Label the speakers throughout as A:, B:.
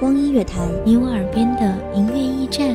A: 光音乐台，你我耳边的音乐驿站，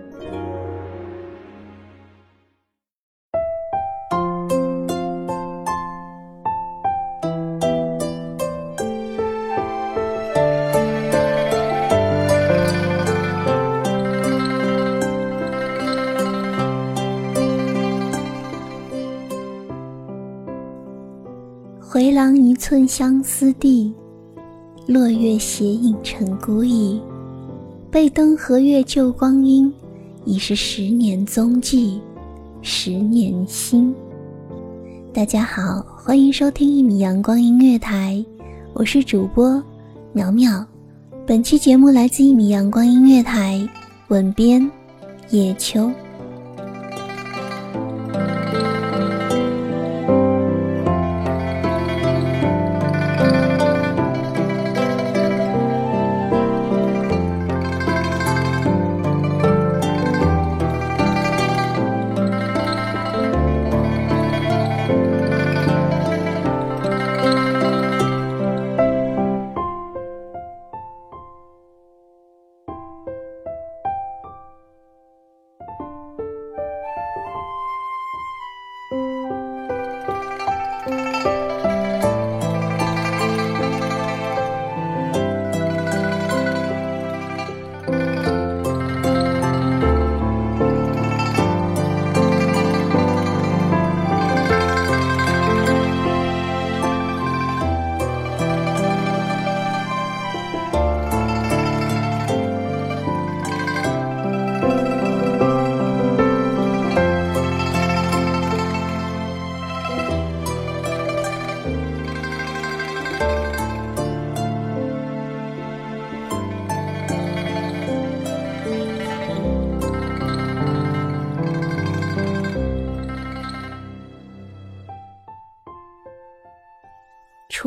B: 寸相思地，落月斜影成孤影。背灯和月旧光阴，已是十年踪迹，十年心。大家好，欢迎收听一米阳光音乐台，我是主播苗苗。本期节目来自一米阳光音乐台，吻编叶秋。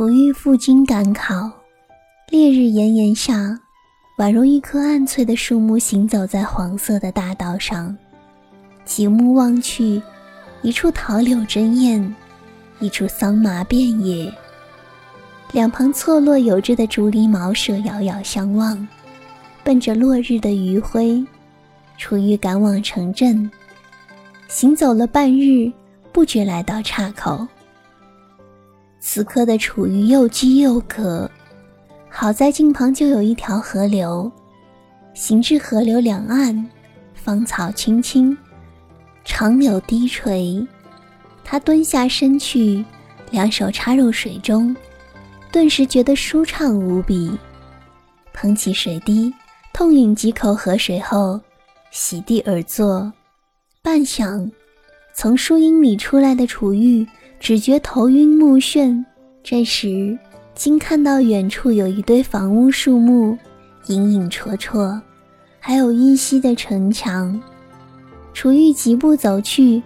B: 楚玉赴京赶考，烈日炎炎下，宛如一棵暗翠的树木行走在黄色的大道上。极目望去，一处桃柳争艳，一处桑麻遍野。两旁错落有致的竹篱茅舍遥遥相望。奔着落日的余晖，楚玉赶往城镇。行走了半日，不觉来到岔口。此刻的楚玉又饥又渴，好在近旁就有一条河流。行至河流两岸，芳草青青，长柳低垂。他蹲下身去，两手插入水中，顿时觉得舒畅无比。捧起水滴，痛饮几口河水后，席地而坐。半晌，从树荫里出来的楚玉只觉头晕目眩。这时，竟看到远处有一堆房屋树木，影影绰绰，还有依稀的城墙。楚玉疾步走去，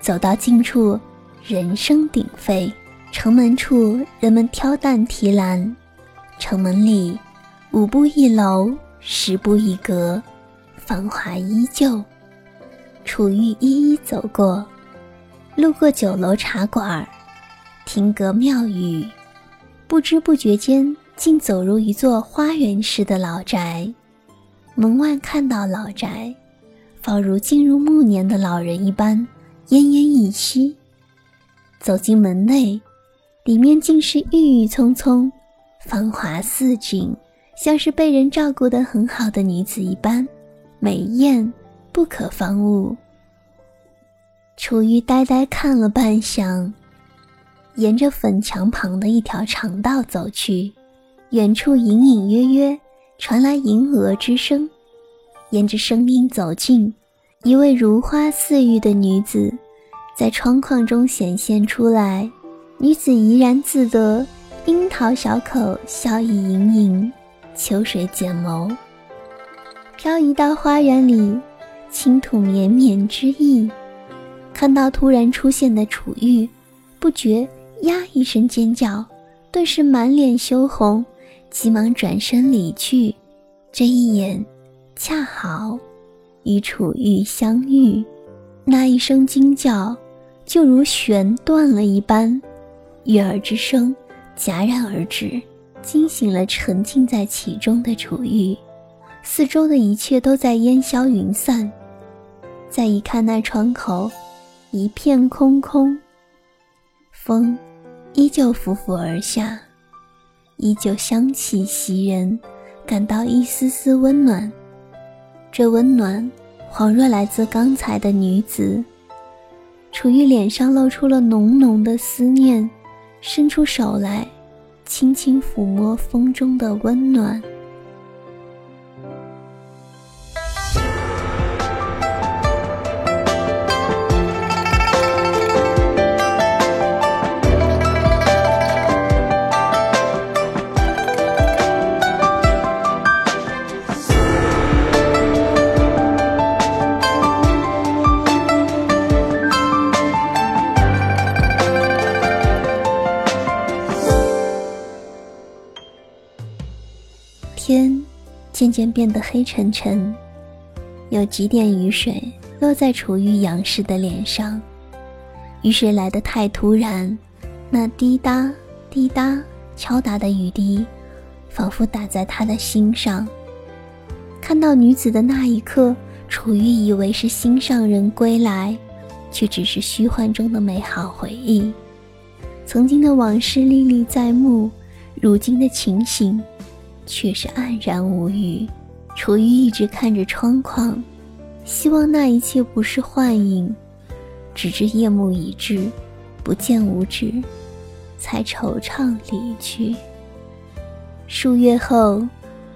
B: 走到近处，人声鼎沸。城门处，人们挑担提篮。城门里，五步一楼，十步一阁，繁华依旧。楚玉一一走过，路过酒楼茶馆，听阁庙宇，不知不觉间竟走入一座花园式的老宅。门外看到老宅，仿如进入暮年的老人一般奄奄一息。走进门内，里面竟是郁郁葱葱、繁华似锦，像是被人照顾得很好的女子一般，美艳不可方物。楚玉呆呆看了半晌，沿着粉墙旁的一条长道走去，远处隐隐约约。传来银蛾之声，沿着声音走近，一位如花似玉的女子在窗框中显现出来。女子怡然自得，樱桃小口，笑意盈盈，秋水剪眸，飘移到花园里，轻吐绵绵之意。看到突然出现的楚玉，不觉呀一声尖叫，顿时满脸羞红。急忙转身离去，这一眼恰好与楚玉相遇。那一声惊叫，就如弦断了一般，悦耳之声戛然而止，惊醒了沉浸在其中的楚玉。四周的一切都在烟消云散。再一看那窗口，一片空空，风依旧拂拂而下。依旧香气袭人，感到一丝丝温暖。这温暖，恍若来自刚才的女子。楚玉脸上露出了浓浓的思念，伸出手来，轻轻抚摸风中的温暖。渐渐变得黑沉沉，有几点雨水落在楚玉仰视的脸上。雨水来得太突然，那滴答滴答敲打的雨滴，仿佛打在他的心上。看到女子的那一刻，楚玉以为是心上人归来，却只是虚幻中的美好回忆。曾经的往事历历在目，如今的情形。却是黯然无语。楚玉一直看着窗框，希望那一切不是幻影。直至夜幕已至，不见五指，才惆怅离去。数月后，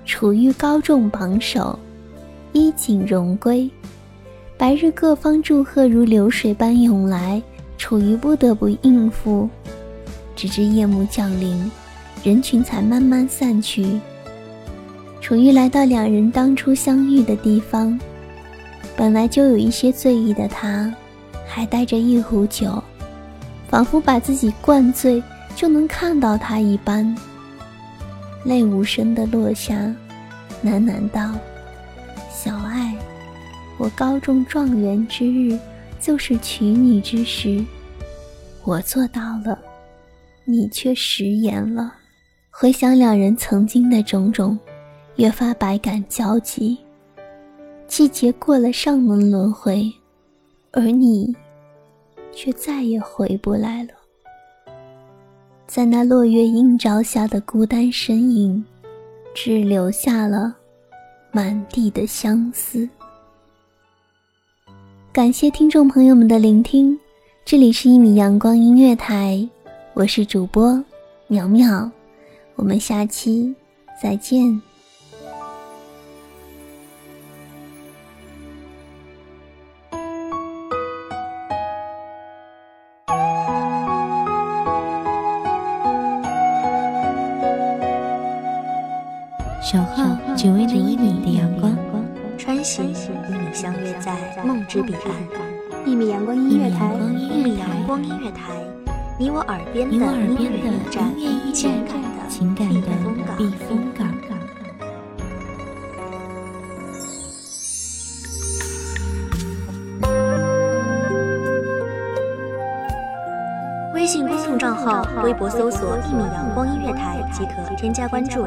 B: 楚玉高中榜首，衣锦荣归。白日各方祝贺如流水般涌来，楚玉不得不应付。直至夜幕降临，人群才慢慢散去。楚玉来到两人当初相遇的地方，本来就有一些醉意的他，还带着一壶酒，仿佛把自己灌醉就能看到他一般，泪无声的落下，喃喃道：“小爱，我高中状元之日，就是娶你之时，我做到了，你却食言了。回想两人曾经的种种。”越发百感交集，季节过了上轮轮回，而你却再也回不来了。在那落月映照下的孤单身影，只留下了满地的相思。感谢听众朋友们的聆听，这里是一米阳光音乐台，我是主播苗苗，我们下期再见。
A: 守候只为那一米的阳光，
C: 穿行与你相约在梦之彼岸。一米阳光音乐台，一米阳光音乐台，你我耳边的音乐驿站，
A: 情感的避风港。
C: 微信公众账号、微博搜索“一米阳光音乐台”即可添加关注。